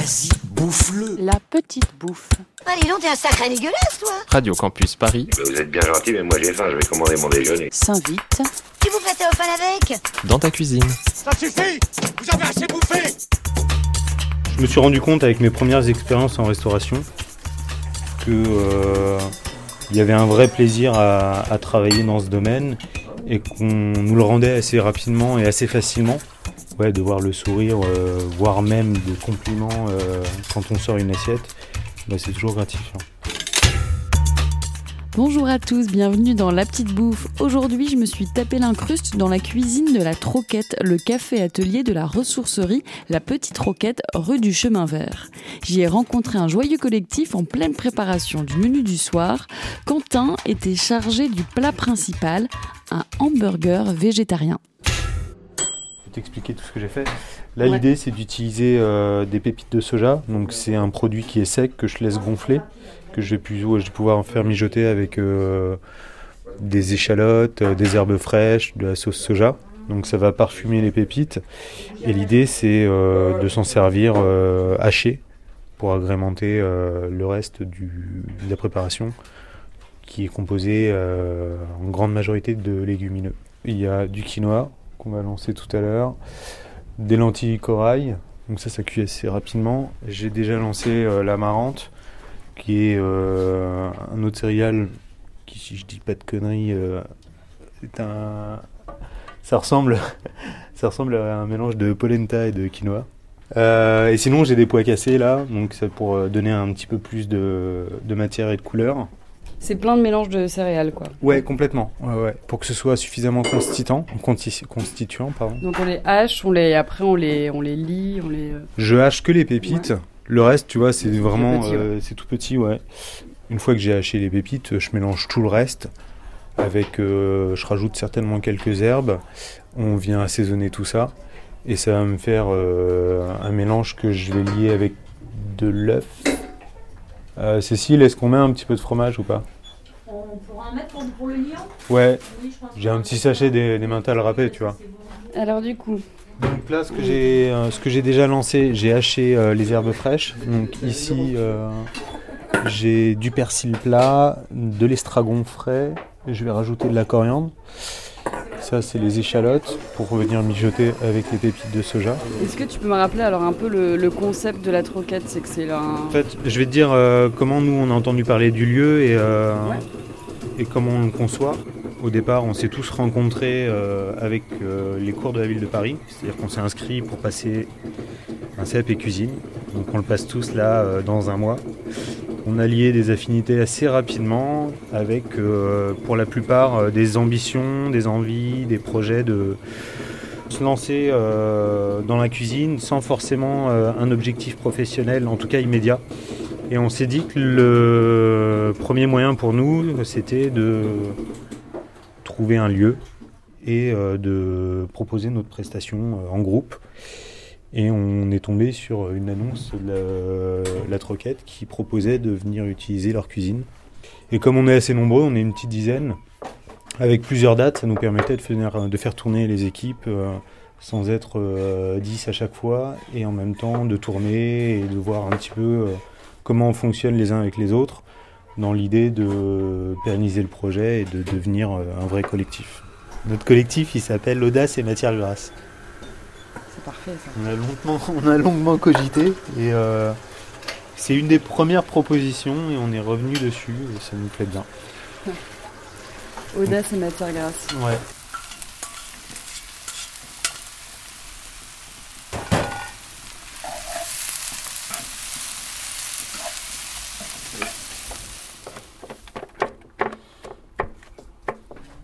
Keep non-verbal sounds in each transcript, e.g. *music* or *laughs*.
Vas-y, bouffe-le. La petite bouffe. Allez, donc, t'es un sacré dégueulasse, toi Radio Campus Paris, Bah, vous êtes bien gentil, mais moi j'ai faim, je vais commander mon déjeuner. S'invite. Tu vous prêtais au fan avec dans ta cuisine. Ça suffit Vous avez assez bouffé Je me suis rendu compte avec mes premières expériences en restauration que euh, il y avait un vrai plaisir à, à travailler dans ce domaine et qu'on nous le rendait assez rapidement et assez facilement. De voir le sourire, euh, voire même des compliments euh, quand on sort une assiette, bah, c'est toujours gratifiant. Bonjour à tous, bienvenue dans La Petite Bouffe. Aujourd'hui, je me suis tapé l'incruste dans la cuisine de la Troquette, le café atelier de la ressourcerie La Petite Troquette, rue du Chemin Vert. J'y ai rencontré un joyeux collectif en pleine préparation du menu du soir. Quentin était chargé du plat principal, un hamburger végétarien. T'expliquer tout ce que j'ai fait. Là, Ouais. l'idée, c'est d'utiliser euh, des pépites de soja. Donc, c'est un produit qui est sec que je laisse gonfler, que je vais, plus, je vais pouvoir en faire mijoter avec euh, des échalotes, euh, des herbes fraîches, de la sauce soja. Donc, ça va parfumer les pépites. Et l'idée, c'est de s'en servir haché pour agrémenter le reste du, de la préparation, qui est composé euh, en grande majorité de légumineux. Il y a du quinoa qu'on va lancer tout à l'heure, des lentilles corail, donc ça ça cuit assez rapidement. J'ai déjà lancé euh, l'amarante, qui est euh, un autre céréale qui, si je dis pas de conneries, euh, c'est un, ça ressemble, *laughs* ça ressemble à un mélange de polenta et de quinoa. Et sinon j'ai des pois cassés là, donc c'est pour donner un petit peu plus de matière et de couleur. C'est plein de mélanges de céréales, quoi. Ouais, complètement. Ouais, ouais. Pour que ce soit suffisamment constituant, constituant, pardon. Donc on les hache, on les, après on les, on les lit, on les. euh, Je hache que les pépites. Le reste, tu vois, c'est vraiment, euh, c'est tout petit, ouais. Une fois que j'ai haché les pépites, je mélange tout le reste. Avec, euh, je rajoute certainement quelques herbes. On vient assaisonner tout ça, et ça va me faire euh, un mélange que je vais lier avec de l'œuf. Euh, Cécile, est-ce qu'on met un petit peu de fromage ou pas? On pourra en mettre pour, pour le lion? Ouais, Oui, j'ai un petit sachet des, des mentales râpés, tu vois. Alors du coup, Donc là, ce que j'ai, euh, ce que j'ai déjà lancé, j'ai haché euh, les herbes fraîches. Donc ici, euh, j'ai du persil plat, de l'estragon frais. Je vais rajouter de la coriandre. Ça, c'est les échalotes pour venir mijoter avec les pépites de soja. est-ce que tu peux me rappeler alors un peu le, le concept de la troquette? C'est que c'est un. En fait, je vais te dire euh, comment nous on a entendu parler du lieu et, euh, et comment on le conçoit. Au départ, on s'est tous rencontrés euh, avec euh, les cours de la ville de Paris, c'est-à-dire qu'on s'est inscrit pour passer un CEP et cuisine. Donc on le passe tous là euh, dans un mois. On a lié des affinités assez rapidement avec, euh, pour la plupart, euh, des ambitions, des envies, des projets de se lancer euh, dans la cuisine sans forcément un objectif professionnel, en tout cas immédiat. Et on s'est dit que le premier moyen pour nous, c'était de trouver un lieu et de proposer notre prestation en groupe. Et on est tombé sur une annonce de la, Troquette qui proposait de venir utiliser leur cuisine. Et comme on est assez nombreux, on est une petite dizaine, avec plusieurs dates, ça nous permettait de faire, de faire tourner les équipes euh, sans être euh, 10 à chaque fois, et en même temps de tourner et de voir un petit peu euh, comment on fonctionne les uns avec les autres, dans l'idée de pérenniser le projet et de devenir euh, un vrai collectif. Notre collectif, il s'appelle l'audace et matière grasse. C'est parfait ça. On a longuement, *laughs* on a longuement cogité et euh, c'est une des premières propositions et on est revenu dessus et ça nous plaît bien. Audace et matière grasse. Ouais.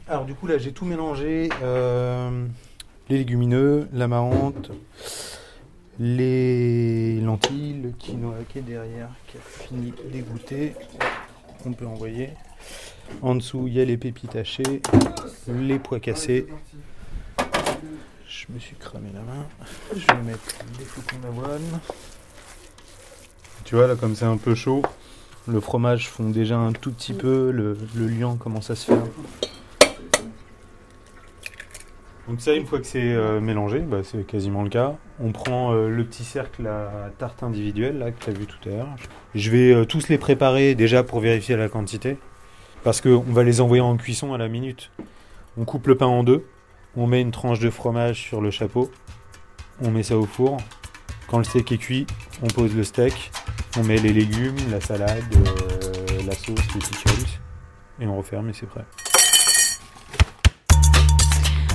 Alors du coup là j'ai tout mélangé, euh, les légumineux, l'amarante, les lentilles, le quinoa qui est derrière, qui a fini d'égoutter, qu'on peut envoyer. En dessous il y a les pépites hachées, les pois cassés. Je me suis cramé la main. Je vais mettre des flocons d'avoine. Tu vois là comme c'est un peu chaud, le fromage fond déjà un tout petit peu, le, le liant commence à se faire. Donc ça, une fois que c'est euh, mélangé, bah, c'est quasiment le cas, on prend euh, le petit cercle à tarte individuelle là, que tu as vu tout à l'heure. Je vais euh, tous les préparer déjà pour vérifier la quantité, parce qu'on va les envoyer en cuisson à la minute. On coupe le pain en deux, on met une tranche de fromage sur le chapeau, on met ça au four. Quand le steak est cuit, on pose le steak, on met les légumes, la salade, la sauce, les pickles, et on referme et c'est prêt.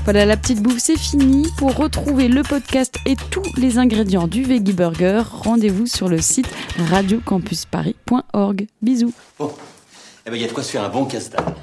Voilà, la petite bouffe, c'est fini. Pour retrouver le podcast et tous les ingrédients du Veggie Burger, rendez-vous sur le site radiocampusparis.org. Bisous. Bon, eh ben, il y a de quoi se faire un bon casse-dalle.